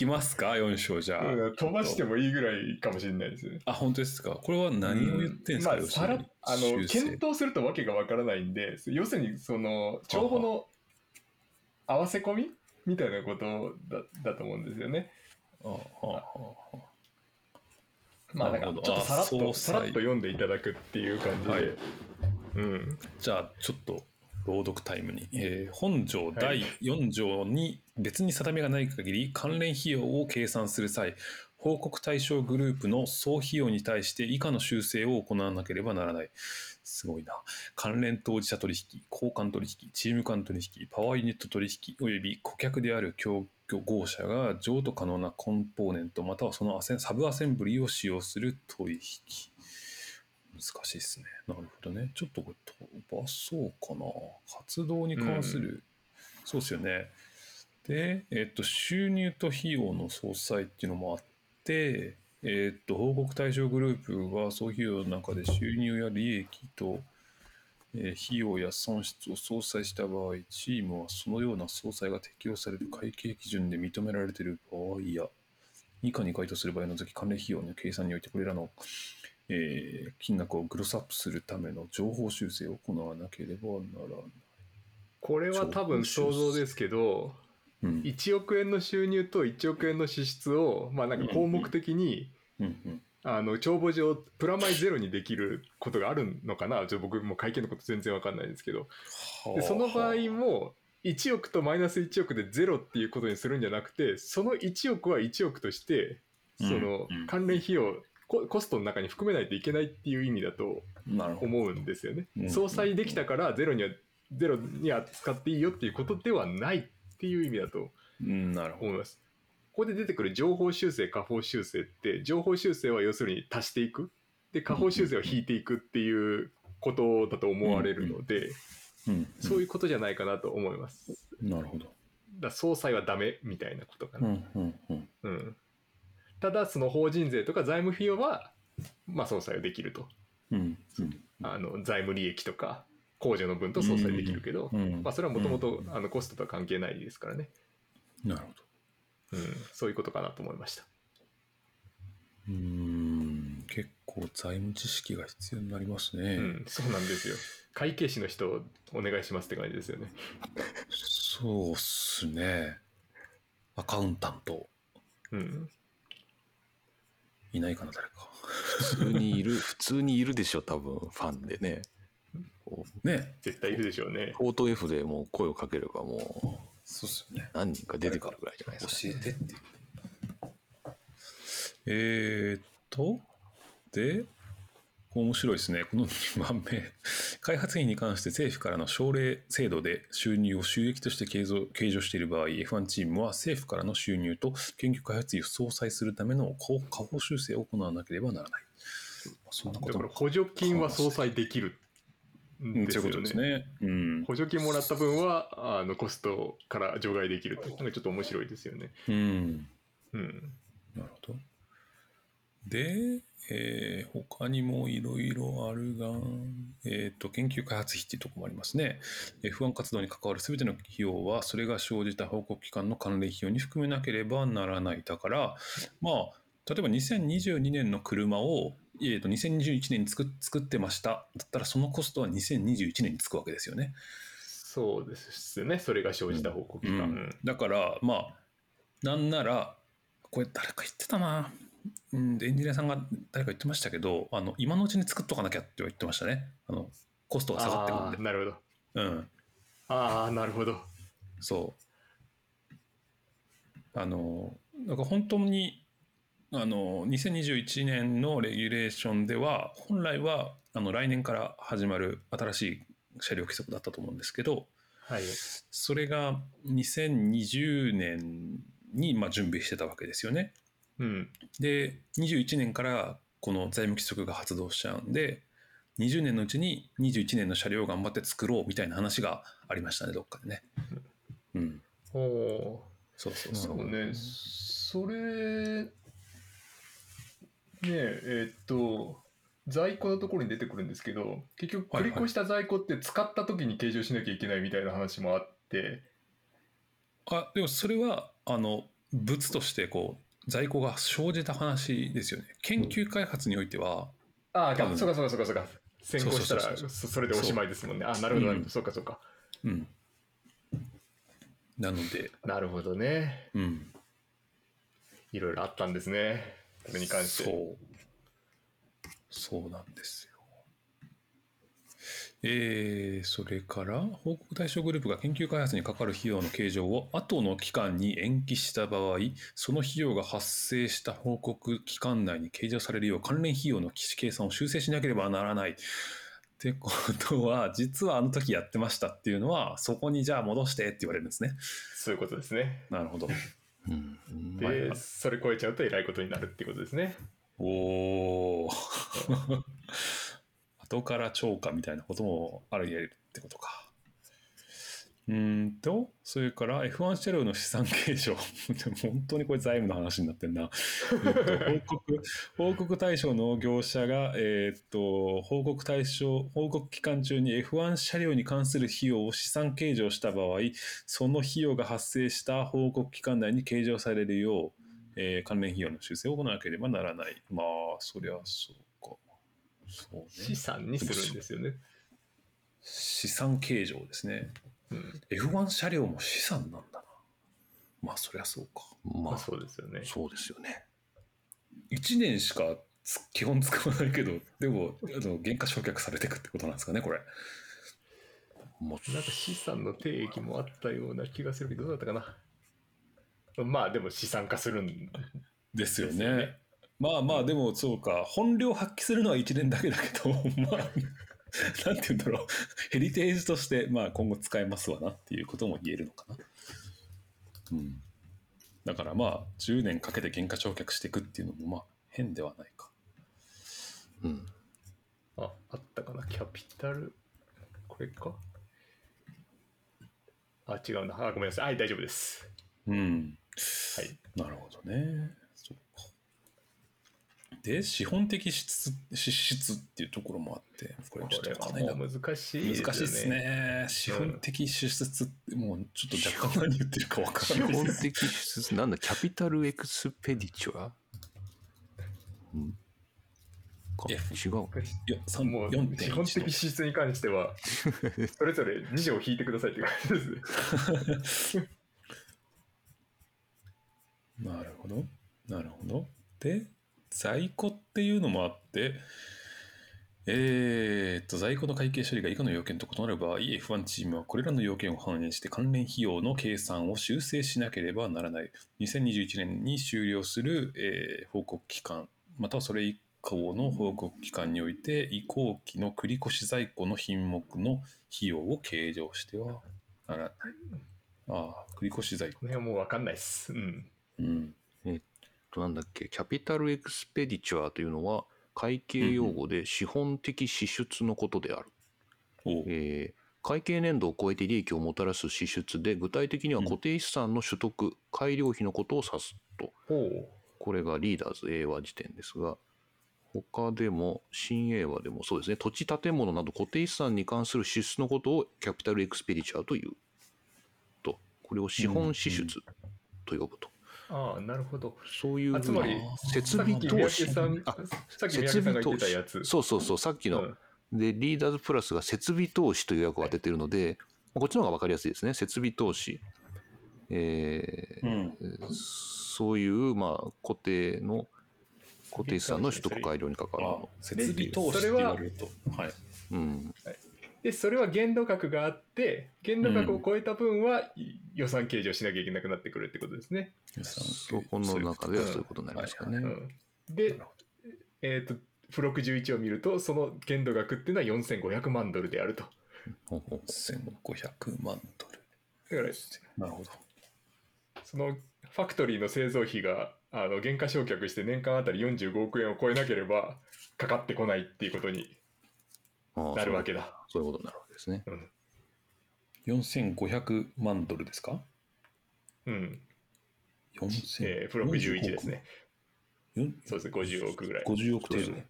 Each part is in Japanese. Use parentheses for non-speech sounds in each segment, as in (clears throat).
きますか ?4 章じゃあ。うん飛ばしてもいいぐらいかもしれないですね。あ、本当ですか？これは何を言ってんですか、まあ、さらあの検討するとわけがわからないんで、要するにその帳簿の合わせ込みみたいなことだだと思うんですよね。あはあはあ。まあなんかちょっとさらっとさらっと読んでいただくっていう感じで、はい。うん、じゃあ、ちょっと朗読タイムに。えー本条は第い4条に別に定めがない限り、関連費用を計算する際、報告対象グループの総費用に対して以下の修正を行わなければならない。すごいな。関連当事者取引、交換取引、チーム間取引、パワーユニット取引、および顧客である供合者が譲渡可能なコンポーネントまたはそのアセンサブアセンブリを使用する取引。難しいですね。なるほどね。ちょっとこれ飛ばそうかな。活動に関する、そうですよね。で、えっと、収入と費用の総裁っていうのもあって、えっと、報告対象グループは総費用の中で収入や利益と、えー費用や損失を相殺した場合、チームはそのような相殺が適用される会計基準で認められている場合や、以下に該当する場合を除き関連費用の計算においてこれらのえー金額をグロスアップするための情報修正を行わなければならない。これは多分想像ですけどうん。1億円の収入と1億円の支出をまあなんか項目的に、あの帳簿上プラマイゼロにできることがあるのかな？ちょ僕も会計のこと全然わかんないんですけど。でその場合も1億とマイナス1億でゼロっていうことにするんじゃなくてその1億は1億としてその関連費用ココストの中に含めないといけないっていう意味だと。思うんですよねう。ん相殺できたからゼロにはゼロに扱っていいよっていうことではないっていう意味だと。思います。ここで出てくる情報修正、下方修正って、情報修正は要するに足していく。で、下方修正は引いていくっていうことだと思われるので、うんそういうことじゃないかなと思います。うんなるほど。だから総裁はダメみたいなことかな。うんうんうんうん。ただ、その法人税とか財務費用は、まあ、総裁はできると。うんうんあの、財務利益とか、控除の分と総裁できるけど、うんまあ、それはもともと、あの、コストとは関係ないですからね。なるほど。うん。そういうことかなと思いました。うーん結構財務知識が必要になりますね。うん、そうなんですよ。会計士の人お願いしますって感じですよね。そうっすね。アカウンタントうん。いないかな、誰か。普通にいる、(laughs) 普通にいるでしょ、多分、ファンでね。ね絶対いるでしょうね。オート F でもう声をかければもそうっすよねう。何人か出てくるぐらいじゃないですか。教えてっていう。えーっと、で、面白いですね。この2番目。(laughs) 開発費に関して政府からの奨励制度で収入を収益として計上計上している場合、F1 チームは政府からの収入と研究開発費を相殺するための下方修正を行わなければならない。そんなこともだから補助金は相殺できるんうん、ですよそういうことですね。ね。うん。補助金もらった分はあのコストから除外できると。なんかちょっと面白いですよね。うん。うん。なるほど。で、えー他にもいろいろあるが、えっ、と、研究開発費っていうところもありますね。F1 活動に関わるすべての費用は、それが生じた報告機関の関連費用に含めなければならない。だから、まあ、例えば2022年の車を、えー、と2021年に作っ作ってました。だったら、そのコストは2021年につくわけですよね。そうですね。それが生じた報告期間。うんだからまあなんならこれ誰か言ってたな、うん、エンジニアさんが誰か言ってましたけどあの今のうちに作っとかなきゃって言ってましたねあのコストが下がってくるんでなるほど。うんああ、なるほど。そうあのなんか本当にあの2021年のレギュレーションでは本来はあの来年から始まる新しい車両規則だったと思うんですけど、はい。それが2020年にまあ準備してたわけですよね。うん。で、21年からこの財務規則が発動しちゃうんで、20年のうちに21年の車両を頑張って作ろうみたいな話がありましたね、どっかでね。(laughs) うん。おおそうそうー。そ。そううね。それ、ねえ、えーっと、在庫のところに出てくるんですけど、結局繰り越した在庫って使った時に計上しなきゃいけないみたいな話もあって、あ、でもそれは、あの、物としてこう在庫が生じた話ですよね。研究開発においては、ああ、そうかそうかそうかそうか。先行したらそれでおしまいですもんね。あなるほど、なるほうんどそうかそうか。うん。なので、なるほどね。うん。いろいろあったんですね。これに関して。そう。そうなんですよ。えー、それから、報告対象グループが研究開発にかかる費用の計上を後の期間に延期した場合、その費用が発生した報告期間内に計上されるよう関連費用の計算を修正しなければならない。ってことは、実はあの時やってましたっていうのは、そこにじゃあ戻してって言われるんですね。そういうことですね。なるほど。うんで、それ超えちゃうとえらいことになるっていうことですね。おお。後から超過みたいなこともある言えるってことか。うーんと、それから F1 車両の資産計上。(laughs) 本当にこれ財務の話になってんな。えっと (laughs) 報告、報告対象の業者が、えーっと、報告対象、報告期間中に F1 車両に関する費用を資産計上した場合、その費用が発生した報告期間内に計上されるよう、えー関連費用の修正を行わなければならない。まあ、そりゃそうか。そう資ね。産にするんですよね。資産計上ですね。うん。F1 車両も資産なんだな。まあ、そりゃそうか。まあまあそうですよね。そうですよね。1年しかつ基本使わないけど、でも、あの原価償却されていくってことなんですかね、これ。まあなんか資産の定義もあったような気がするけど、どうだったかな。まあでも資産化するんですよね。まあまあ、でもそうか、本領発揮するのは1年だけだけど、(laughs) まあ、なんて言うんだろう、ヘリテージとして、まあ今後使えますわなっていうことも言えるのかな。うん。だからまあ、10年かけて原価償却していくっていうのも、まあ、変ではないか。うん。あ、あったかな。キャピタル？これか？あ、違うな。あ、ごめんなさい。はい、大丈夫です。うん。はい。なるほどね。そうか。で、資本的支出支出っていうところもあって、これちょっとかなり難しいですよね。難しいですね。資本的支出って、もうちょっと若干何言ってるか分か基らない本です。的支出、なんだ、キャピタルエクスペディチュア？うんかいや違う。いや、3もう4.1基本的支出に関しては、(laughs) それぞれ2条引いてくださいっていう感じですね。(laughs) なるほど。なるほど。で、在庫っていうのもあって、えーっと、在庫の会計処理が以下の要件と異なる場合、F1 チームはこれらの要件を反映して関連費用の計算を修正しなければならない。2021年に終了する、えー報告期間、またはそれ以降の報告期間において、移行期の繰越在庫の品目の費用を計上してはならない。ああ、繰越在庫。この辺はもう分かんないです。うん。うん。となんだっけ、キャピタルエクスペディチュアというのは、会計用語で資本的支出のことである。おうえー会計年度を超えて利益をもたらす支出で、具体的には固定資産の取得、改良費のことを指すと。これがリーダーズ A 和辞典ですが、他でも、新 A 和でもそうですね、土地建物など固定資産に関する支出のことをキャピタルエクスペディチャーという。と、これを資本支出と呼ぶと。ああ、なるほど。そういうあつまり設備投資さっき三宅さんあさっき三宅さんが言ってたやつ。そうそうそう、さっきの、うんで、リーダーズプラスが設備投資という訳を当ててるので、こっちの方が分かりやすいですね。設備投資。えーうん。そういう、まあ、固定の、固定資産の取得改良に関わる。設備投資って言われると。はい。うん。で、それは限度額があって、限度額を超えた分は予算計上しなきゃいけなくなってくるってことですね。そこの中ではそういうことになりますかね。うん、で、えっ、と、付録11を見ると、その限度額っていうのは4500万ドルであると。ほうほう1500万ドル。だから、なるほど。そのファクトリーの製造費があの原価償却して年間あたり45億円を超えなければかかってこないっていうことになるわけだ。そういうことになるわけですね。4500万ドルですか？うん。4000えー、付録11ですね。そうですね、50億ぐらい。50億程度そう。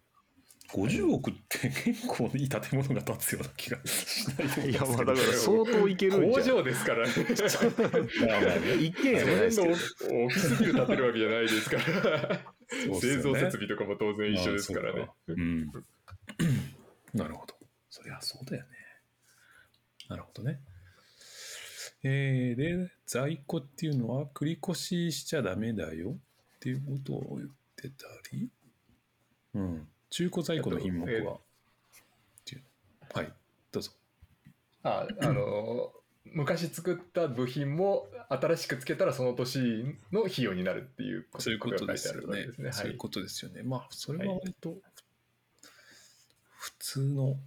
50億って結構いい建物が建つような気がしないいやまあだからそ相当いけるんじ工ゃん場ですからね。一軒家じゃないですけどその辺のオフィスビル建てるわけじゃないですから。そうっすよね製造設備とかも当然一緒ですからねあ。そうかうん。なるほど。そりゃそうだよね。なるほどね。えー、で、在庫っていうのは繰り越ししちゃダメだよっていうことを言ってたり、うん。中古在庫の品目えっていうはい、どうぞ。ああの (clears throat) 昔作った部品も新しくつけたらその年の費用になるっていうことそういうことがですよね書いてあるわけですね。はいそういうことですよね。まあ、それは割と普通の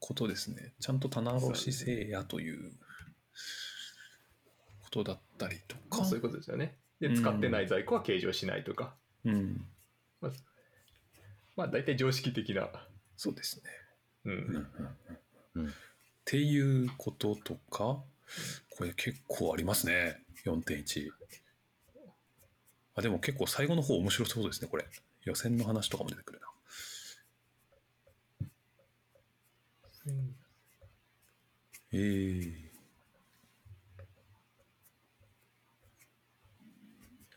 ことですね。ちゃんと棚卸しせいやということだったりとか。まあそういうことですよね。で、うん使ってない在庫は計上しないとか、うん、まあ大体常識的な。そうですね。うんうんうんっていうこととか、これ結構ありますね。4.1。あ、でも結構最後の方面白そうですね、これ。予選の話とかも出てくるな。えー。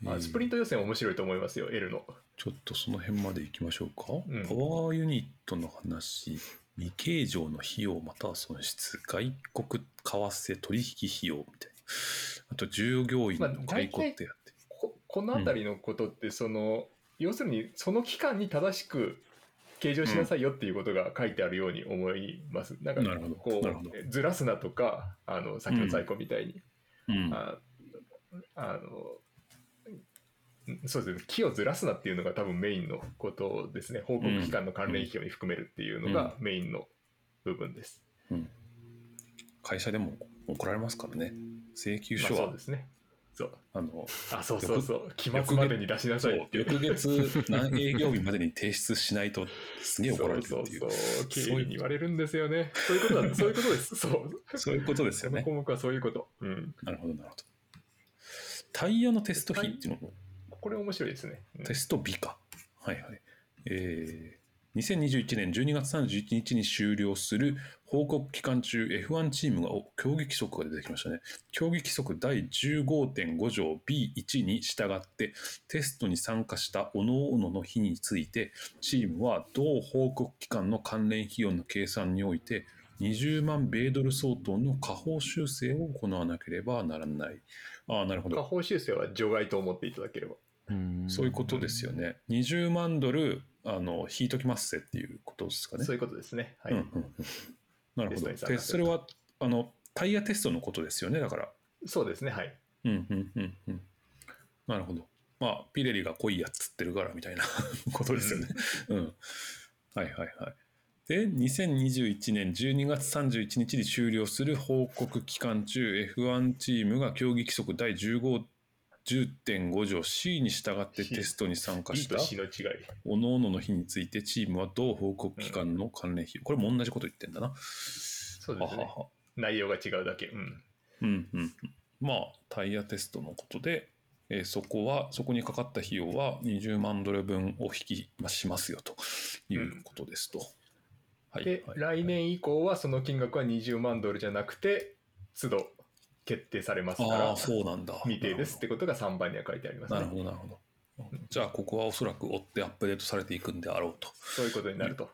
あスプリント予選面白いと思いますよ、L の。ちょっとその辺まで行きましょうか。うんパワーユニットの話、未計上の費用または損失、外国為替取引費用みたいな。あと従業員の解雇ってやって。ここの辺りのことって、その、要するにその期間に正しく計上しなさいよっていうことが書いてあるように思います。なんかなるほどこうずらすなとか、あの先の在庫みたいに、うんああのそうですね、木をずらすなっていうのが多分メインのことですね。報告期間の関連費用に含めるっていうのがメインの部分です。うん会社でも怒られますからね。請求まあ書は、そうですね。そう。あの、あ、そうそうそう。期末までに出しなさいって。翌月何営業日までに提出しないとすげえ怒られるっていう。そうそうそう。経そういう理に言われるんですよね。そういうことだ。(laughs) そういうことです。そう。そういうことですよね。項目はそういうこと。うん。なるほど、なるほど。タイヤのテスト費っていうのも、これ面白いですね。うんテスト日か。はいはい。えー、2021年12月31日に終了する報告期間中 F1 チームがお競技規則が出てきましたね。競技規則第15.5条 B1 に従ってテストに参加した各々の日についてチームは同報告期間の関連費用の計算において20万米ドル相当の下方修正を行わなければならない。ああ、なるほど下。方修正は除外と思っていただければ。そういうことですよね。20万ドルあの引いときますせっていうことですかね。そういうことですね。はい。うんうんうんなるほど。でそれはあのタイヤテストのことですよね。だから。そうですね。はい。うんうんうんうん。なるほど。まあピレリが濃いやつってるからみたいなことですよね。うん。はいはいはい。で、2021年12月31日に終了する報告期間中、F1 チームが競技規則第15 10.5条 C に従ってテストに参加したと C の違い。各々の日についてチームは同報告期間の関連費用、これも同じこと言ってんだな。そうですね。ははは内容が違うだけ。うん。うんうんうん。まあタイヤテストのことで、えーそこはそこにかかった費用は20万ドル分を引きましますよということですと。はいで、はい来年以降はその金額は20万ドルじゃなくて、都度決定されますからそうなんだ。未定ですってことが3番には書いてありますね。なるほど、なるほど。じゃあ、ここはおそらく追ってアップデートされていくんであろうと。そういうことになると。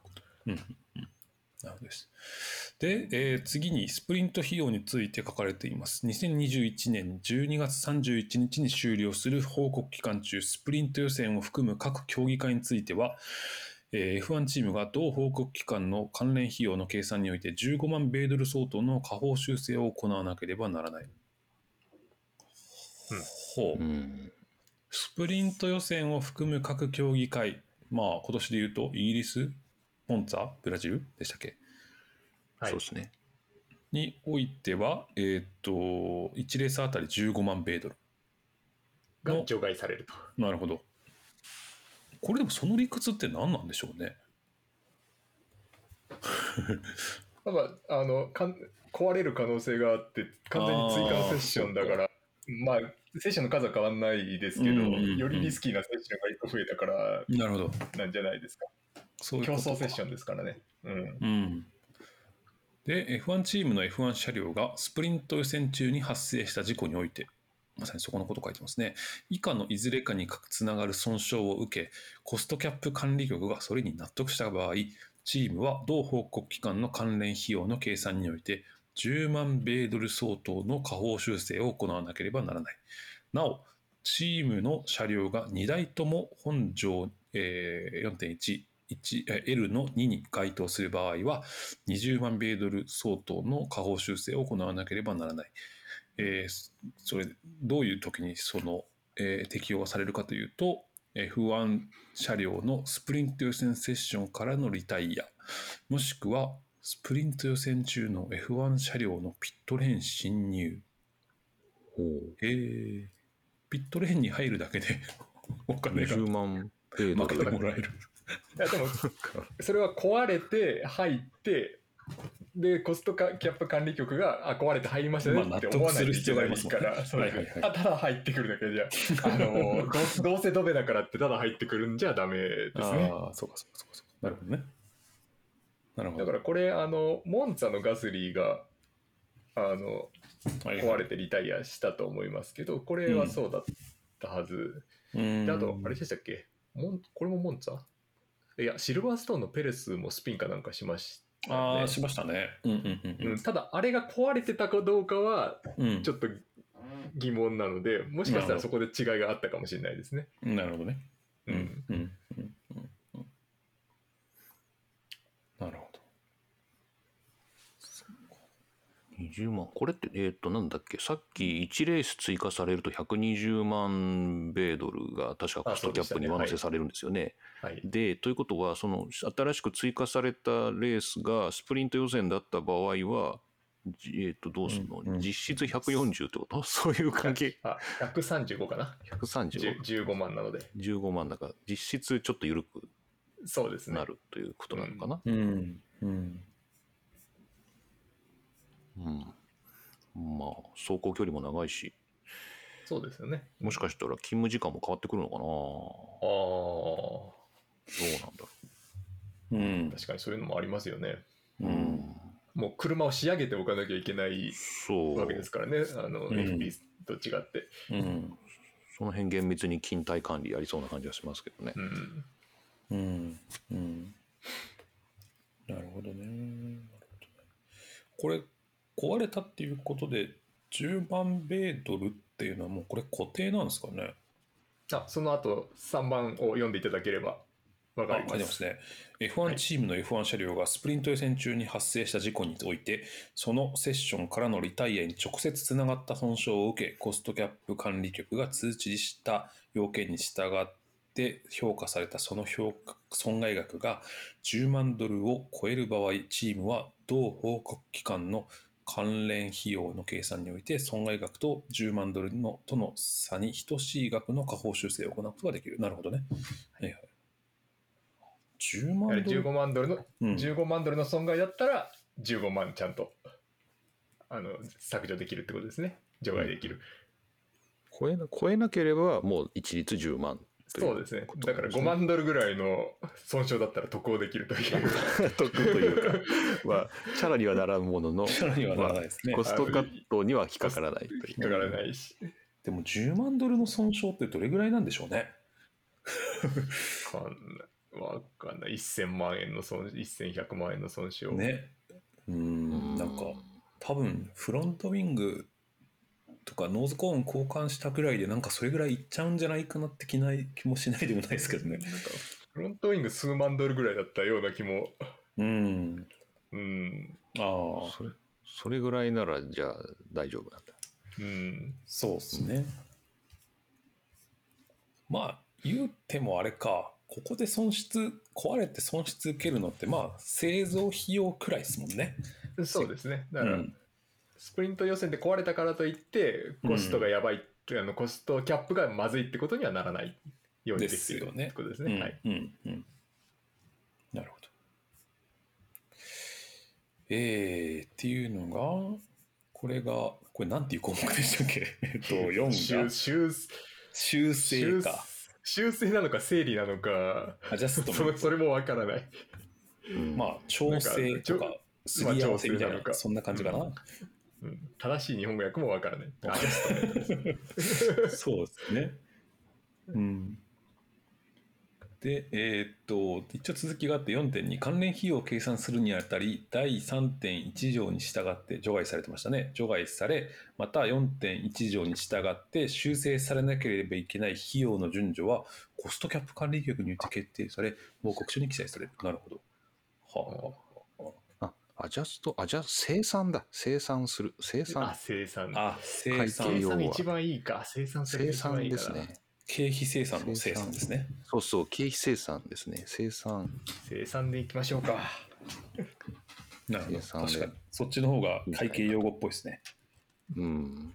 うんうんうんなるほどです。で、えー次にスプリント費用について書かれています。2021年12月31日に終了する報告期間中、スプリント予選を含む各競技会については、えー F1 チームが同報告期間の関連費用の計算において15万米ドル相当の下方修正を行わなければならない。うんほう。うんスプリント予選を含む各競技会、まあ今年で言うとイギリス、モンツァ、ブラジルでしたっけ？はいそうですね。においては、えーっと、1レースあたり15万米ドル。が除外されると。なるほど。これでもその理屈って何なんでしょうね。まあ、あのかん壊れる可能性があって完全に追加のセッションだからまあセッションの数は変わんないですけど、うんうんうんよりリスキーなセッションが一個増えたからなるほど。なんじゃないですか。ういうことか争セッションですからね。うん。うん。で、F1 チームの F1 車両がスプリント予選中に発生した事故において、まさにそこのこと書いてますね。以下のいずれかにつながる損傷を受け、コストキャップ管理局がそれに納得した場合、チームは同報告機関の関連費用の計算において、10万米ドル相当の下方修正を行わなければならない。なお、チームの車両が2台とも本条、えー4.1、1L の2に該当する場合は、20万米ドル相当の下方修正を行わなければならない。えーそれ、どういう時にその、えー適用がされるかというと、F1 車両のスプリント予選セッションからのリタイア、もしくはスプリント予選中の F1 車両のピットレーン侵入。ほうえーピットレーンに入るだけで (laughs) お金が20万米ド負けルてもらえる。いやでもそれは壊れて入ってでコストカキャップ管理局があ壊れて入りましたねまあって思わないとありますからそうはいはいはい。あただ入ってくるだけじゃ。(laughs) あのどどうせドベだからってただ入ってくるんじゃダメですね。ああ、そうかそうかそうかそうか。なるほどね。なるほど。だからこれあのモンツァのガスリーがあのはい壊れてリタイアしたと思いますけどこれはそうだったはず、うん。であとあれでしたっけ？モンこれもモンツァ？いやシルバーストーンのペレスもスピンかなんかしましああ、しましたね。うんうんうんうん、ただあれが壊れてたかどうかはちょっと疑問なのでもしかしたらそこで違いがあったかもしれないですね。なるほどね。うん。うんなるほど。20万。これってえっ、となんだっけさっき1レース追加されると120万米ドルが確かコストキャップに上乗せされるんですよね。はい、でということはその新しく追加されたレースがスプリント予選だった場合はじえっ、とどうするの、うんうん実質140ってこと？(laughs) そういう関係。あ135かな？130 10 15万なので。15万だから実質ちょっと緩くそうですね。なるということなのかな？うん。うん。うんまあ走行距離も長いし。そうですよね。もしかしたら勤務時間も変わってくるのかな。あどうなんだろう。ん。あ確かにそういうのもありますよね。う。うん。もう車を仕上げておかなきゃいけないそう。わけですからね。あの、うん。FP と違って、うん。その辺厳密に勤怠管理やりそうな感じがしますけどね。う。ん、うん。うん。なるほどね。なるほどね。これ壊れたっていうことで10万米ドルっていうのはもうこれ固定なんですかね？あその後3番を読んでいただければわかあります。書いてますね。F1 チームの F1 車両がスプリント予選中に発生した事故において、そのセッションからのリタイアに直接つながった損傷を受け、コストキャップ管理局が通知した要件に従って評価されたその評価損害額が10万ドルを超える場合、チームは同報告機関の関連費用の計算において損害額と10万ドルのとの差に等しい額の下方修正を行うことができる。なるほどね。はいはい。10やはり万ドル15万ドルの、うん15万ドルの損害だったら15万ちゃんとあの削除できるってことですね除外できる、超えな超えなければもう一律10万そうですね。だから5万ドルぐらいの損傷だったら渡航できるという。(laughs) 得というか、まあ、チャラにはならんものの、チャラにはならないですね。まあコストカットには引っかからないという引っかからないし。でも10万ドルの損傷ってどれぐらいなんでしょうね。わかんない。わかんない1000万円の損1100万円の損傷。ね。うーん、なんか多分フロントウィングとかノーズコーン交換したぐらいでなんかそれぐらいいっちゃうんじゃないかなって気ない気もしないでもないですけどね。なんかフロントウィング数万ドルぐらいだったような気もうん。うんああ、それそれぐらいならじゃあ大丈夫なんだ。うんそうですね。まあ言うてもあれか、ここで損失、壊れて損失受けるのってまあ製造費用くらいですもんね。そうですねだから、うんスプリント予選で壊れたからといってコストがやばいって、あのコストキャップがまずいってことにはならないようにできてるってことですね。はい、うんうんうん。なるほど。えー、っていうのが、これが、これなんていう項目でしたっけ？(laughs) えっと、4修が修修正か。修正。なのか整理なのか、アジャストそれそれもわからない。うん。まあ、調整とか、すり合わせみたいな、なそんな感じかな。うん正しい日本語訳もわからない。アジャストメントそうですね。うん。で、えーっと、一応続きがあって4.2、関連費用を計算するにあたり、第3.1条に従って除外されてましたね。除外され、また4.1条に従って修正されなければいけない費用の順序は、コストキャップ管理局によって決定され、報告書に記載される。なるほど。はあ、アジャスト、アジャ生産だ。生産する。生あ産。生産。あ。あ、生会産計、要は生産一番いいか。生産する生産ですね。経費生産の生産ですね。そうそう、経費生産ですね。生産。生産でいきましょうか。なるほど。生産で確かに。そっちの方が会計用語っぽいですね。うん。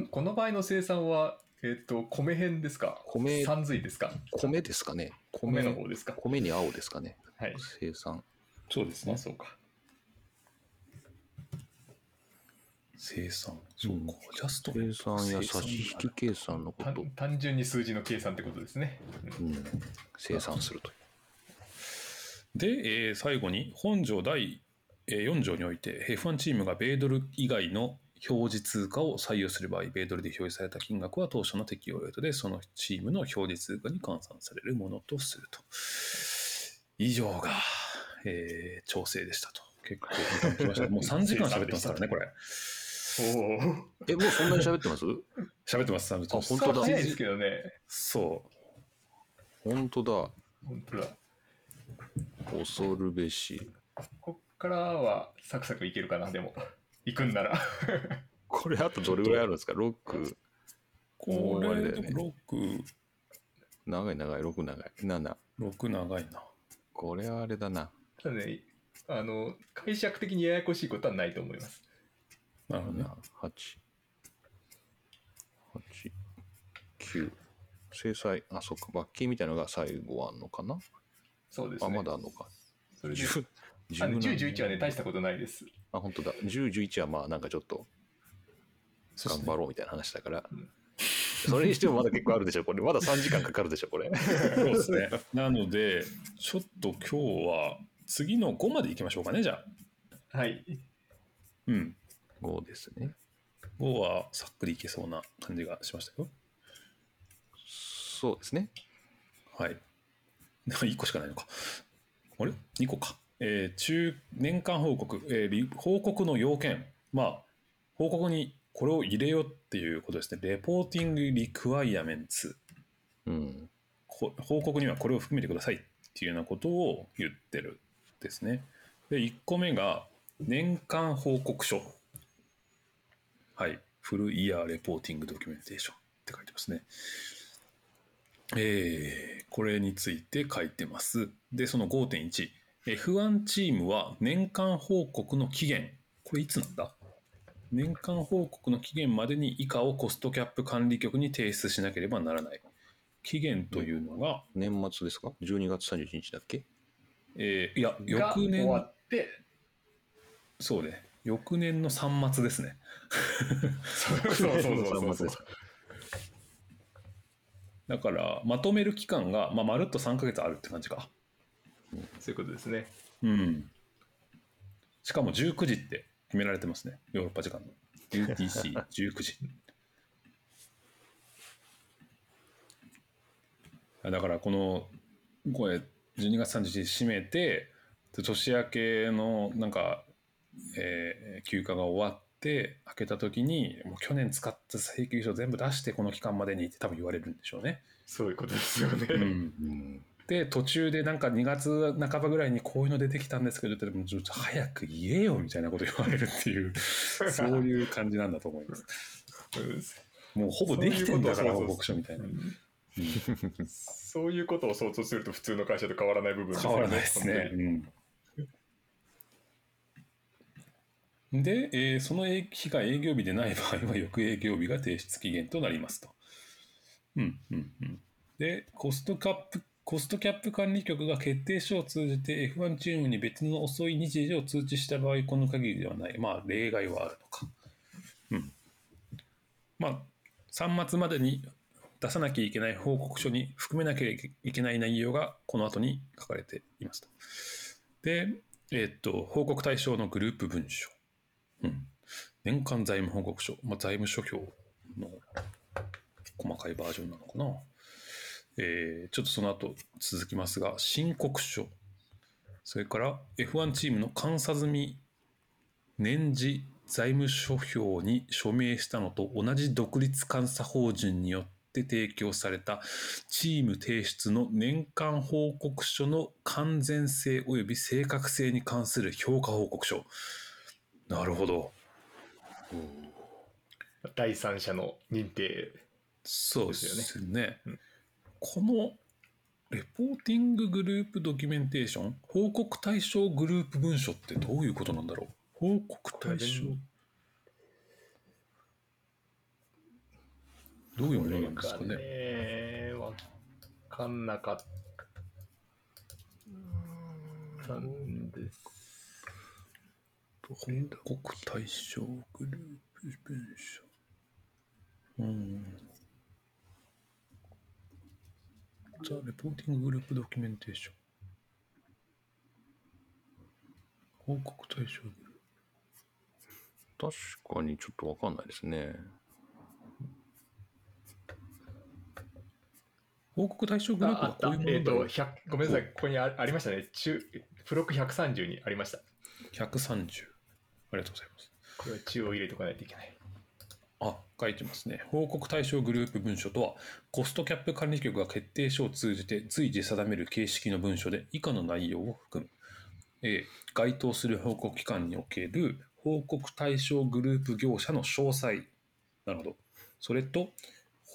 んこの場合の生産は、えっ、と、米編ですか？米三髄ですか？米ですかね。米米の方ですか？米に青ですかね。はい。生産。そうですねまあ、。そうか。生産。そうか。ジャスト生産や差し引き計算のこと。単単純に数字の計算ってことですね。うんうん。生産するという。で、えー最後に本条第えー4条において F1 チームが米ドル以外の表示通貨を採用する場合、米ドルで表示された金額は当初の適用レートで、そのチームの表示通貨に換算されるものとすると。以上が、えー調整でしたと。結構時間来ました。もう3時間喋ってますからね、(laughs) これ。おお。え、もうそんなに喋ってます？喋ってます、喋ってます。あ本当だ早いですけどね。そう。本当だ。本当だ。恐るべし。こっからはサクサクいけるかな、でも。行くんなら。(laughs) これあとどれぐらいあるんですか ?6。これれ、だよね6、長い長い、6長い。7。6長いな。これはあれだな。ただね、あの、解釈的にややこしいことはないと思います。なるほどね。7、8、8、9。制裁、あ、そっか、罰金みたいなのが最後あんのかな？あ、そうですね。まだあんのか。それで、10、あの10、10 11はね、大したことないです。あ、本当だ。10、11はまあなんかちょっと頑張ろうみたいな話だからうん。(laughs) それにしてもまだ結構あるでしょ、これ。まだ3時間かかるでしょ、これ。(laughs) そうですね。なので、ちょっと今日は次の5までいきましょうかね、じゃあ。はい。うん。5ですね。5はさっくりいけそうな感じがしましたよ。そうですね。はい。(laughs) 1個しかないのか。あれ ?2 個か。えー中年間報告、えーリ報告の要件。まあ、報告にこれを入れようっていうことですね。レポーティングリクワイアメンツ。うん。こ報告にはこれを含めてくださいっていうようなことを言ってるですね。で、1個目が年間報告書。はい。フルイヤーレポーティングドキュメンテーションって書いてますね。えーこれについて書いてます。で、その5.1。F1 チームは年間報告の期限。これいつなんだ？年間報告の期限までに以下をコストキャップ管理局に提出しなければならない。期限というのが、年末ですか ?12 月31日だっけ？えーいや、が翌終わ年、って、そうね、翌年の3末ですね。(laughs) そうそうそうそうそう (laughs) だから、まとめる期間が、まあ、まるっと3ヶ月あるって感じか。そういうことですね。うん。しかも19時って決められてますね、ヨーロッパ時間の。UTC19 (laughs) 時。だから、この、これ、12月31日閉めて、年明けのなんか、えー休暇が終わって、開けた時に、もう去年使った請求書全部出して、この期間までにって多分言われるんでしょうね。そういうことですよね。うんうん。で途中でなんか2月半ばぐらいにこういうの出てきたんですけどってもちょっと早く言えよみたいなこと言われるっていう (laughs) そういう感じなんだと思いますもうほぼできてんだから報告書みたいな (laughs) そういうことを想像すると普通の会社と変わらない部分です変わらないですね、うんで、えーその日が営業日でない場合は翌営業日が提出期限となりますとうんうんうんでコストキャップコストキャップ管理局が決定書を通じて F1 チームに別の遅い日時を通知した場合、この限りではない。まあ、例外はあるのか。うん。まあ、3末までに出さなきゃいけない報告書に含めなきゃいけない内容がこの後に書かれていますと。で、えっと、報告対象のグループ文書。うん。年間財務報告書。まあ、財務諸表の細かいバージョンなのかな。えーちょっとその後続きますが、申告書。それから F1 チームの監査済み年次財務諸表に署名したのと同じ独立監査法人によって提供されたチーム提出の年間報告書の完全性及び正確性に関する評価報告書。なるほど。第三者の認定そうですね。うんこのレポーティンググループドキュメンテーション報告対象グループ文書ってどういうことなんだろう？報告対象これどういうものなんですかね。ねわかんなかった。んです。報告対象グループ文書うん。ザ・レポーティンググループドキュメンテーション。報告対象グループ。確かにちょっとわかんないですね。報告対象グループはこういうもえっ、とのだろう100ごめんなさい。ここにあありましたね。中付録130にありました。130ありがとうございます。これは中を入れておかないといけない。あ書いてますね。報告対象グループ文書とはコストキャップ管理局が決定書を通じて随時定める形式の文書で以下の内容を含む。A 該当する報告機関における報告対象グループ業者の詳細。なるほど。それと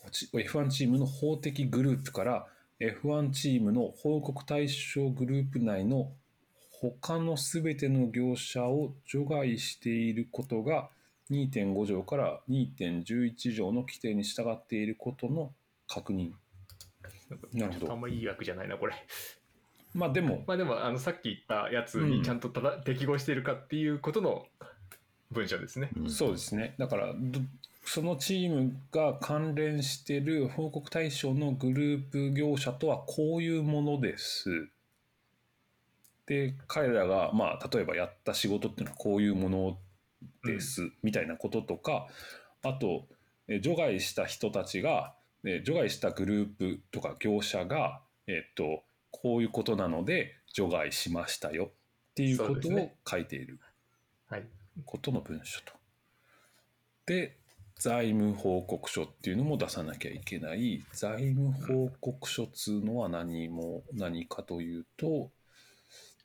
F1 チームの法的グループから F1 チームの報告対象グループ内の他のすべての業者を除外していることが2.5条から2.11条の規定に従っていることの確認。なるほど。あんまりいい訳じゃないなこれ。まあでも、まあでもあのさっき言ったやつうん。にちゃんとただ、適合しているかっていうことの文章ですね、うん。そうですね。だから、どそのチームが関連している報告対象のグループ業者とはこういうものです。で、彼らが、まあ、例えばやった仕事っていうのはこういうものです、みたいなこととか、あと、え除外した人たちが、え除外したグループとか業者が、えっと、こういうことなので除外しましたよっていうことを書いている。はいことの文書と。で、財務報告書っていうのも出さなきゃいけない。財務報告書っつうのは何も、何かというと、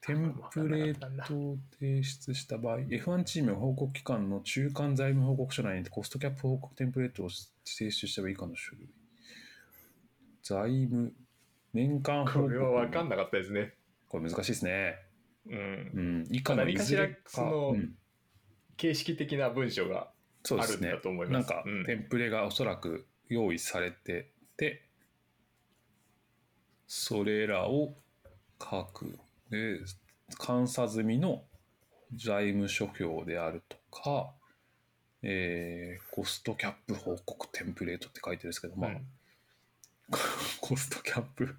テンプレートを提出した場合、F1 チームや報告機関の中間財務報告書内にコストキャップ報告テンプレートを提出した場合以下の種類。財務、年間報告。これは分かんなかったですねこれ難しいですね。うんうん。以下のいずれか。何かしらそのうん形式的な文章があるんだと思いますなんか、うんテンプレがおそらく用意されてて、それらを書く。で、監査済みの財務諸表であるとか、えーコストキャップ報告テンプレートって書いてるんですけど、まあ、うん (laughs) コストキャップ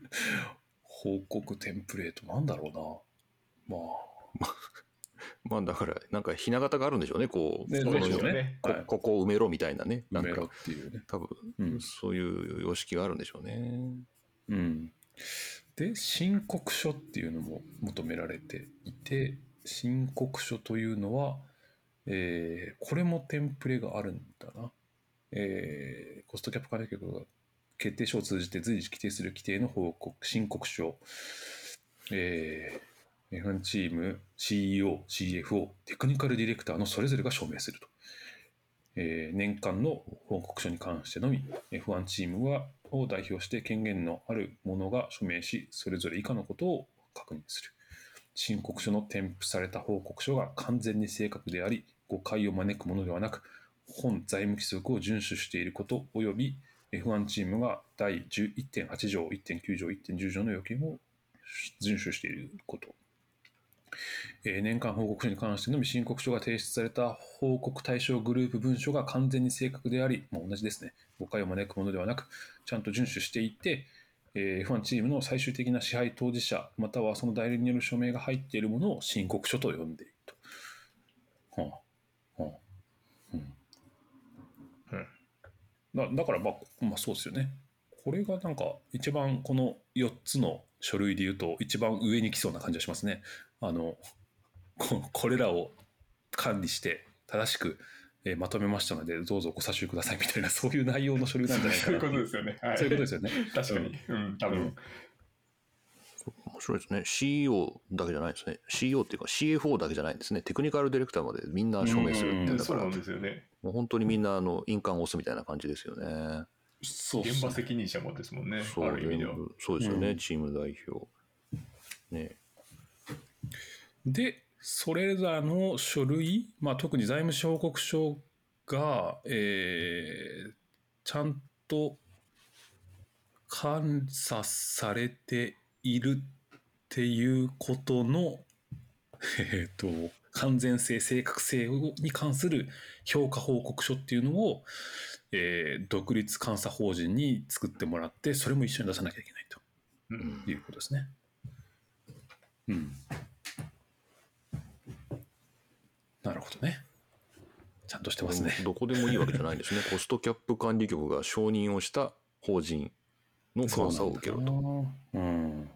報告テンプレートなんだろうな。まあ、まあだから、なんかひな形があるんでしょうね、こう、ねこね。こはい。ここを埋めろみたいなね。なんか、っていうね。多分、うん。そういう様式があるんでしょうね。うん、で申告書っていうのも求められていて申告書というのは、えーこれもテンプレがあるんだな、えーコストキャップ管理局が決定書を通じて随時規定する規定の報告申告書、えー F1 チーム CEO、CFO、テクニカルディレクターのそれぞれが署名すると。えー年間の報告書に関してのみ F1 チームはを代表して権限のある者が署名しそれぞれ以下のことを確認する申告書の添付された報告書が完全に正確であり誤解を招くものではなく本財務規則を遵守していること及び F1 チームが第11.8条1.9条1.10条の要件を遵守していることえー年間報告書に関してのみ申告書が提出された報告対象グループ文書が完全に正確であり、まあ、同じですね、誤解を招くものではなく、ちゃんと遵守していて、えー F1 チームの最終的な支配当事者、またはその代理人による署名が入っているものを申告書と呼んでいると。はあはあうんだだから、まあ、まあそうですよね。これがなんか一番この4つの書類で言うと一番上に来そうな感じがしますね。あの (laughs) ここれらを管理して正しく、えーまとめましたのでどうぞご査集くださいみたいなそういう内容の書類なんじゃないか (laughs) そういうなことですよね。はい。そういうことですよね。(laughs) 確かに。うん、多分。面白いですね。CEO だけじゃないですね。CEO っていうか CFO だけじゃないんですね。テクニカルディレクターまでみんな署名するっていうんだから、そうなんですよね。もう本当にみんなあの印鑑を押すみたいな感じですよね。そうね現場責任者もですもんね。そうある意味では。そうですよね、うんチーム代表。ね。で、それらの書類、まあ、特に財務諸報告書が、えーちゃんと監査されているっていうことの、(laughs) えー、と完全性、正確性をに関する評価報告書っていうのを、えー独立監査法人に作ってもらって、それも一緒に出さなきゃいけないと。うんいうことですね。うん。なるほどね。ちゃんとしてますね。どこでもいいわけじゃないんですね。(laughs) コストキャップ管理局が承認をした法人の監査を受けると。そうなんだなうん。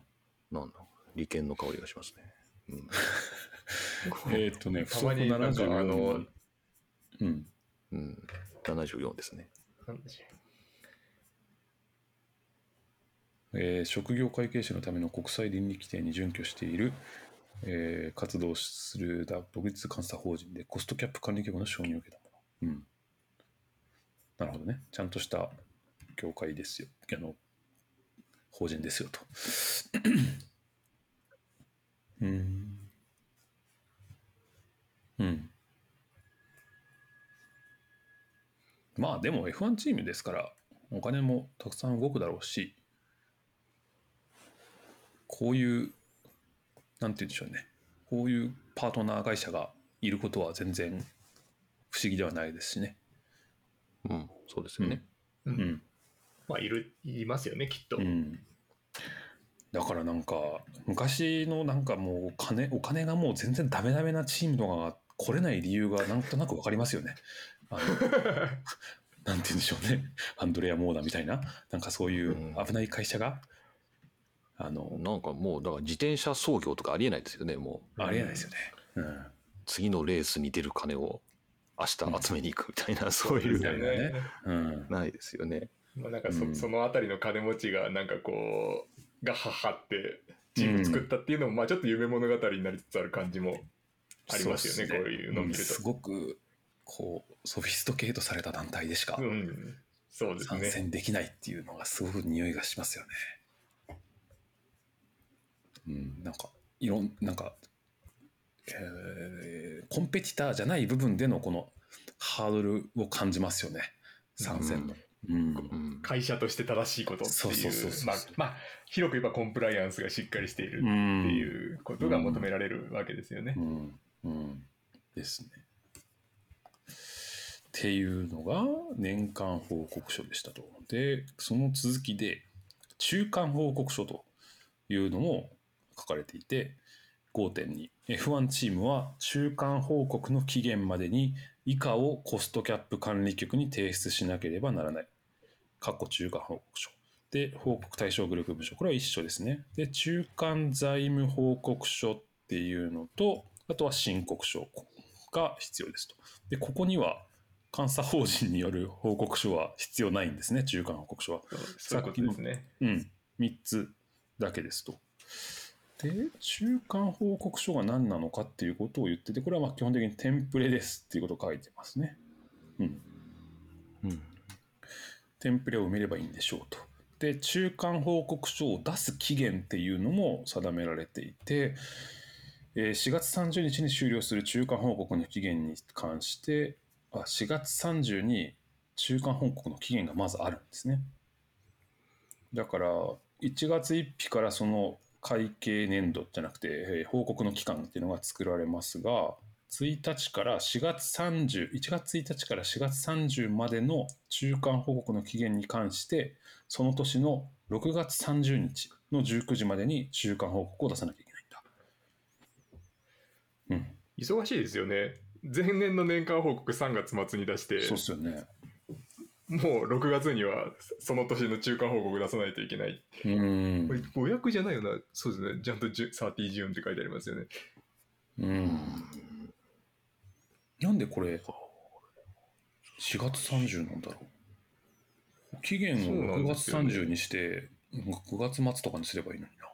なんだ。利権の香りがしますね。うん (laughs) えーっとね、(laughs) たまになんか不足74あのうん。うん、74ですね。えー職業会計士のための国際倫理規定に準拠している、えー活動する独立監査法人でコストキャップ管理局の承認を受けたもの。うん。なるほどね。ちゃんとした協会ですよ。あの、法人ですよと。うん。うん。まあでも F1 チームですから、お金もたくさん動くだろうし、こういう、なんて言うんでしょうね、こういうパートナー会社がいることは全然不思議ではないですしね。うん、そうですよね。う。う。うんん。まあ、いる、いますよね、きっと。うん。だからなんか、昔のなんかもう金、お金がもう全然ダメダメなチームとかが来れない理由がなんとなくわかりますよね。あの (laughs) なんて言うんでしょうね。アンドレア・モーダみたいな、なんかそういう危ない会社が、あの、なんかもう、だから自転車操業とかありえないですよね。もう、ありえないですよね。うん。次のレースに出る金を明日集めに行くみたいな、そういう、そうですよねうん。ないですよね。まあ、なんかそ,、うんそのあたりの金持ちがなんかこうがははってチーム作ったっていうのも、まあちょっと夢物語になりつつある感じもありますよねそこういうのを見るとんすごく、こう、ソフィストケートされた団体でしかうん、そうです参ね戦できないっていうのがすごく匂いがしますよね。うん、なんか、いろん、なんか、えーコンペティターじゃない部分でのこのハードルを感じますよね。参戦の。うん。うん。会社として正しいことってそうそうそうそういうまあまあ広く言えばコンプライアンスがしっかりしているってうんいうことが求められるわけですよねう。ん。うん。ですね。っていうのが年間報告書でしたと。で、その続きで中間報告書というのも書かれていて、5.2 F1 チームは中間報告の期限までに以下をコストキャップ管理局に提出しなければならない。過去中間報告書。で、報告対象グループ部署。これは一緒ですね。で、中間財務報告書っていうのと、あとは申告書が必要ですと。で、ここには監査法人による報告書は必要ないんですね、中間報告書は。そうそういうことですね。うん、3つだけですと。で、中間報告書が何なのかっていうことを言ってて、これはまあ基本的にテンプレですっていうことを書いてますね。うん。うん。テンプレを埋めればいいんでしょうと。で、中間報告書を出す期限っていうのも定められていて、えー4月30日に終了する中間報告の期限に関して、あ4月30に中間報告の期限がまずあるんですね。だから、1月1日からその会計年度じゃなくて、えー報告の期間っていうのが作られますが、1日から4月30、1月1日から4月30までの中間報告の期限に関して、その年の6月30日の19時までに中間報告を出さなきゃいけないんだ。忙しいですよね前年の年間報告3月末に出してうん、そうっすよね。もう6月にはその年の中間報告出さないといけないうんこれ誤訳じゃないよなそうですねちゃんと10 30ジューンって書いてありますよねうん。なんでこれ、4月30なんだろう。期限を6月んですよね30にして、9月末とかにすればいいのにな。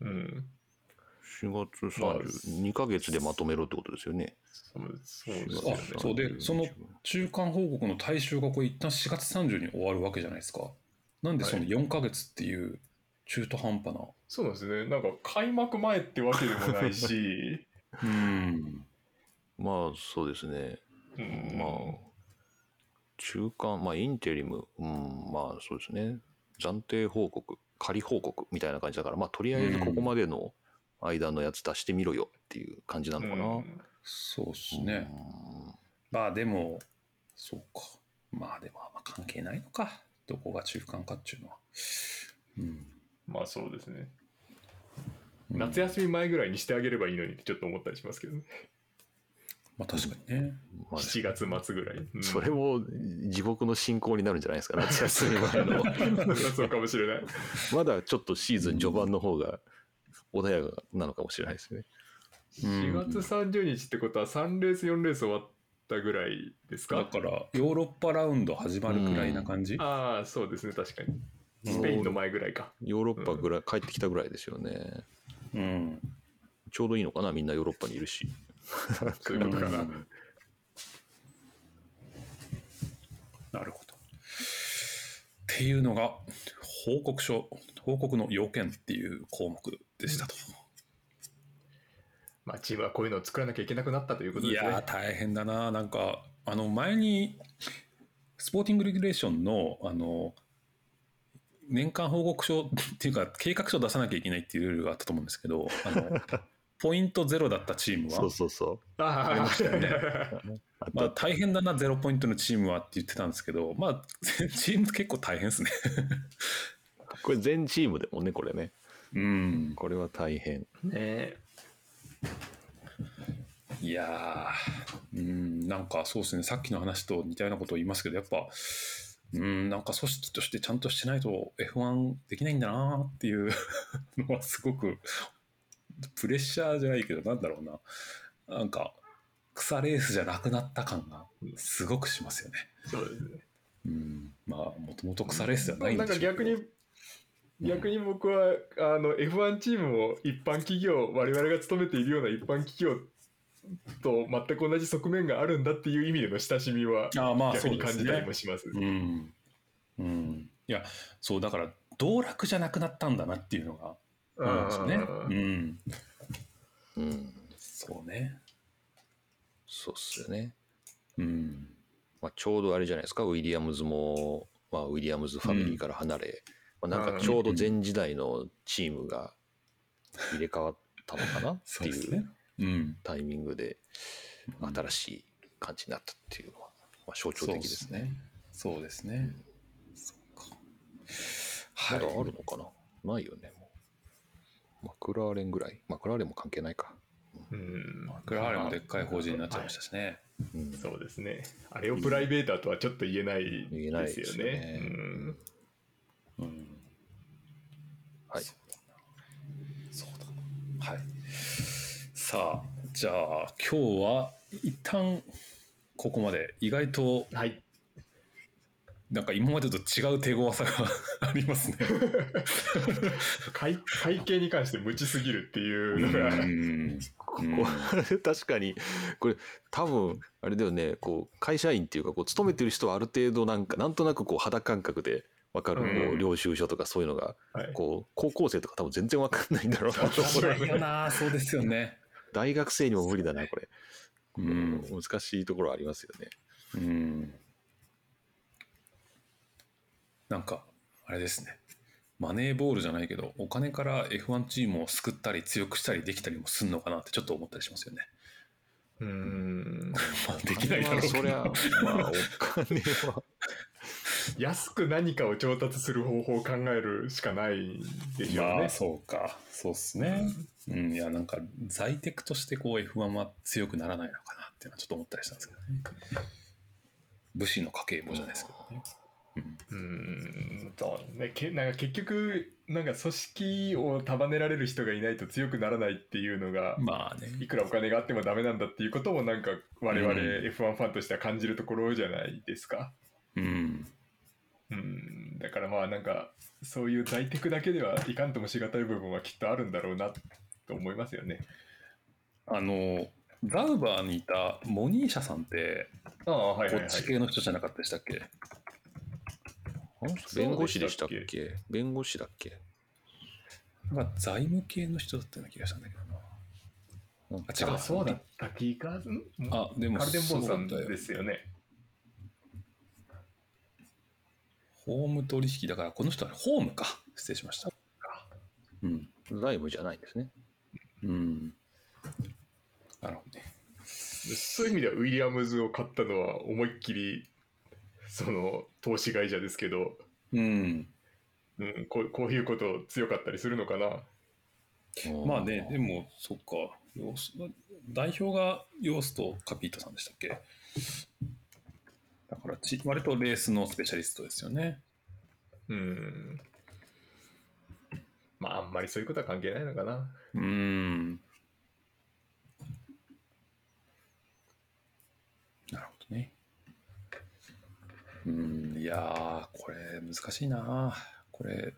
うん4月まあ30、2ヶ月でまとめろってことですよね。そうそうですそうでその中間報告の対象がこれ一旦4月30に終わるわけじゃないですか。なんでそのはい4ヶ月っていう中途半端な？そうなんですねなんか開幕前ってわけでもないし、(laughs) うん。まあそうですね。うんまあ、中間、まあインテリム、うん、まあそうですね。暫定報告、仮報告みたいな感じだから、まあとりあえずここまでの間のやつ出してみろよっていう感じなのかな。うんそうっすね。まあでも、そうか。まあでもあんま関係ないのか。どこが中間かっていうのは。うん。まあそうですねうん夏休み前ぐらいにしてあげればいいのにってちょっと思ったりしますけどねまあ確かにね。まあ7月末ぐらい、うんそれも地獄の進行になるんじゃないですか、夏休み前の。(laughs) そうかもしれない (laughs) まだちょっとシーズン序盤の方が穏やかなのかもしれないですね。4月30日ってことは3レース4レース終わったぐらいですか？だから、ヨーロッパラウンド始まるくらいな感じ、ああそうですね確かにスペインの前ぐらいかヨーロッパぐらい、帰ってきたぐらいですよね。うん。ちょうどいいのかな、みんなヨーロッパにいるし。(laughs) そういうことかな、うんなるほど。っていうのが報告書報告の要件っていう項目でしたと。まあチームはこういうのを作らなきゃいけなくなったということいですね。やー大変だな。なんかあの前にスポーティングレギュレーションのあの年間報告書っていうか計画書を出さなきゃいけないっていうルールがあったと思うんですけどあの (laughs) ポイントゼロだったチームは？そうそうそあありましたよねまあ、大変だなゼロポイントのチームはって言ってたんですけどまあ (laughs) チーム結構大変ですね。これ全チームでもね、これね。うん。これは大変。ね。いやーうんなんかそうですね。さっきの話と似たようなことを言いますけどやっぱうんなんか組織としてちゃんとしてないと F1 できないんだなっていうのはすごくプレッシャーじゃないけどなんだろうな。なんか草レースじゃなくなった感がすごくしますよね。そうですね。うん、まあもともと草レースじゃないんなんでしょうけどか逆に逆に僕はあの F1 チームも一般企業我々が勤めているような一般企業と全く同じ側面があるんだっていう意味での親しみはああまあ逆に感じたりそうですね。もします。うん、うん、いやそうだから道楽じゃなくなったんだなっていうのがすよね。うん、うん。そうね。そうっすよね。うん、まあ、ちょうどあれじゃないですか、ウィリアムズも、まあ、ウィリアムズファミリーから離れ、まあ、なんかちょうど前時代のチームが入れ替わったのかなっそていう (laughs) タイミングで新しい感じになったっていうのは、まあ、象徴的ですね。そうですね。そうか。はいまだ。あるのかな？ないよね、もう。マクラーレンぐらい。マクラーレンも関係ないか。うんクラーレンもでっかい法人になっちゃいましたしね。うん、そうですね。あれをプライベーターとはちょっと言えない言えないですよねね。うんうん、はい。そうだ。はい。さあ、じゃあ今日は一旦ここまで意外とはい。なんか今までと違う手強さが (laughs) ありますね。(laughs) 会会計に関して無知すぎるっていうのが、(laughs) 確かに。これ多分あれだよね。こう会社員っていうかこう勤めてる人はある程度なんかなんとなくこう肌感覚で分かる。こう領収書とかそういうのがはい。こう高校生とか多分全然分かんないんだろう。なと思うないよな、そうですよね。大学生にも無理だなこれ、うん。難しいところありますよね。うん。なんか、あれですね。マネーボールじゃないけどお金から F1 チームを救ったり強くしたりできたりもすんのかなってちょっと思ったりしますよね。うーん (laughs) まあできないだろうけどそりゃ、まあ、お金は。安く何かを調達する方法を考えるしかないでしょうね。まあそうかそうっすね。うん、いやなんか在テクとしてこう F1 は強くならないのかなっていうのはちょっと思ったりしたんですけどね。武士の家計簿じゃないですけどね。うーんそうねけなんか結局なんか組織を束ねられる人がいないと強くならないっていうのが、まあね。いくらお金があってもダメなんだっていうこともなんか我々うん F1 ファンとしては感じるところじゃないですか。うん。うんだからまあなんかそういう在テクだけではいかんともしがたい部分はきっとあるんだろうなと思いますよね。あのザウバーにいたモニーシャさんってああはいはいはい。こっち系の人じゃなかったでしたっけ、あの人弁護士でしたっけ？弁護士だっけ？なんか財務系の人だったような気がしたんだけどな。あ違う。あそうだった気がん？あでもカルデンボンさんですよね。ホーム取引だからこの人はホームか。失礼しました。うん。財務じゃないんですね。うん。なるほどね。そういう意味ではウィリアムズを買ったのは思いっきりその投資会社ですけど、うんうん、こうこういうこと強かったりするのかな。まあねでもそっか代表がヨーストカピートさんでしたっけ？だからち割とレースのスペシャリストですよねうん。まああんまりそういうことは関係ないのかな。うんなるほどねうんいやーこれ難しいなこれ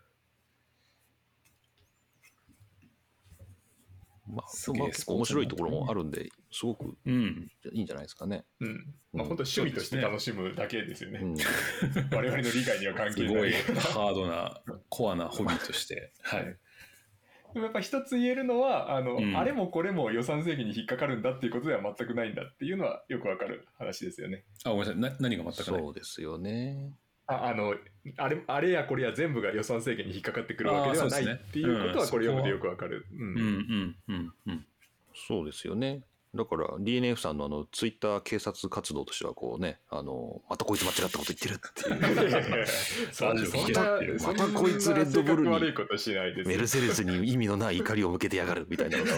まあ、すげえまあ結構面白いところもあるんで、すごくうんいいんじゃないですかね。うん。まあうん本当趣味として楽しむだけですよね。うん、(laughs) 我々の理解には関係ない。すごいハードなコアなホビーとしてはいでもやっぱ一つ言えるのはあの、うんあれもこれも予算制限に引っかかるんだっていうことでは全くないんだっていうのはよくわかる話ですよね。あごめんなさいな何が全くないそうですよね。ああのあれあれやこれや全部が予算制限に引っかかってくるわけではないっていうことはうんこれ読むとよくわかる。うんうんうんうんうんそうですよね。だから DNF さんのあのツイッター警察活動としてはこうね、あのまたこいつ間違ったこと言ってるっていう。(laughs) そんなそんまなたまたこいつレッドブルに性格悪いことしないですメルセデスに意味のない怒りを向けてやがるみたいなのがこ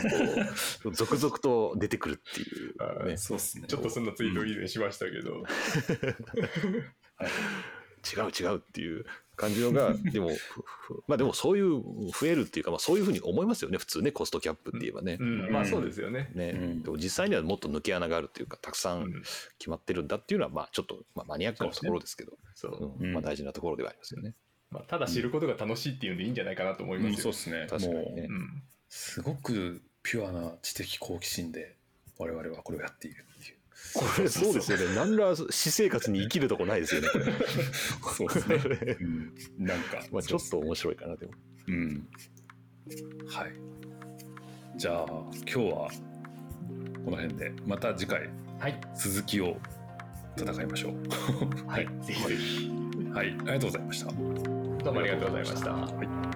う (laughs) 続々と出てくるっていう、あね、そうっすね。ちょっとそんなツイートを以前しましたけど、(laughs) 違う違うっていう感じのが (laughs) でもまあでもそういう増えるっていうか、まあ、そういうふうに思いますよね普通ねコストキャップって言えばね。うんまあそうですよね。ね。うん。でも実際にはもっと抜け穴があるっていうかたくさうんん決まってるんだっていうのはまあちょっと、まあ、マニアックなところですけど。そううん。まあ、大事なところではありますよね。まあ、ただ知ることが楽しいっていうんでいいんじゃないかなと思いますよ。うん。そうですね。確かにね。すごくピュアな知的好奇心で我々はこれをやっているっていうこれそうですよね何ら私生活に生きるとこないですよねこれ。そうですね、うん、なんか (laughs) まあちょっと面白いかなでも。うんはいじゃあ今日はこの辺でまた次回はい。続きを戦いましょう (laughs) はい。ぜひぜひ。はいありがとうございましたどうもありがとうございました。はい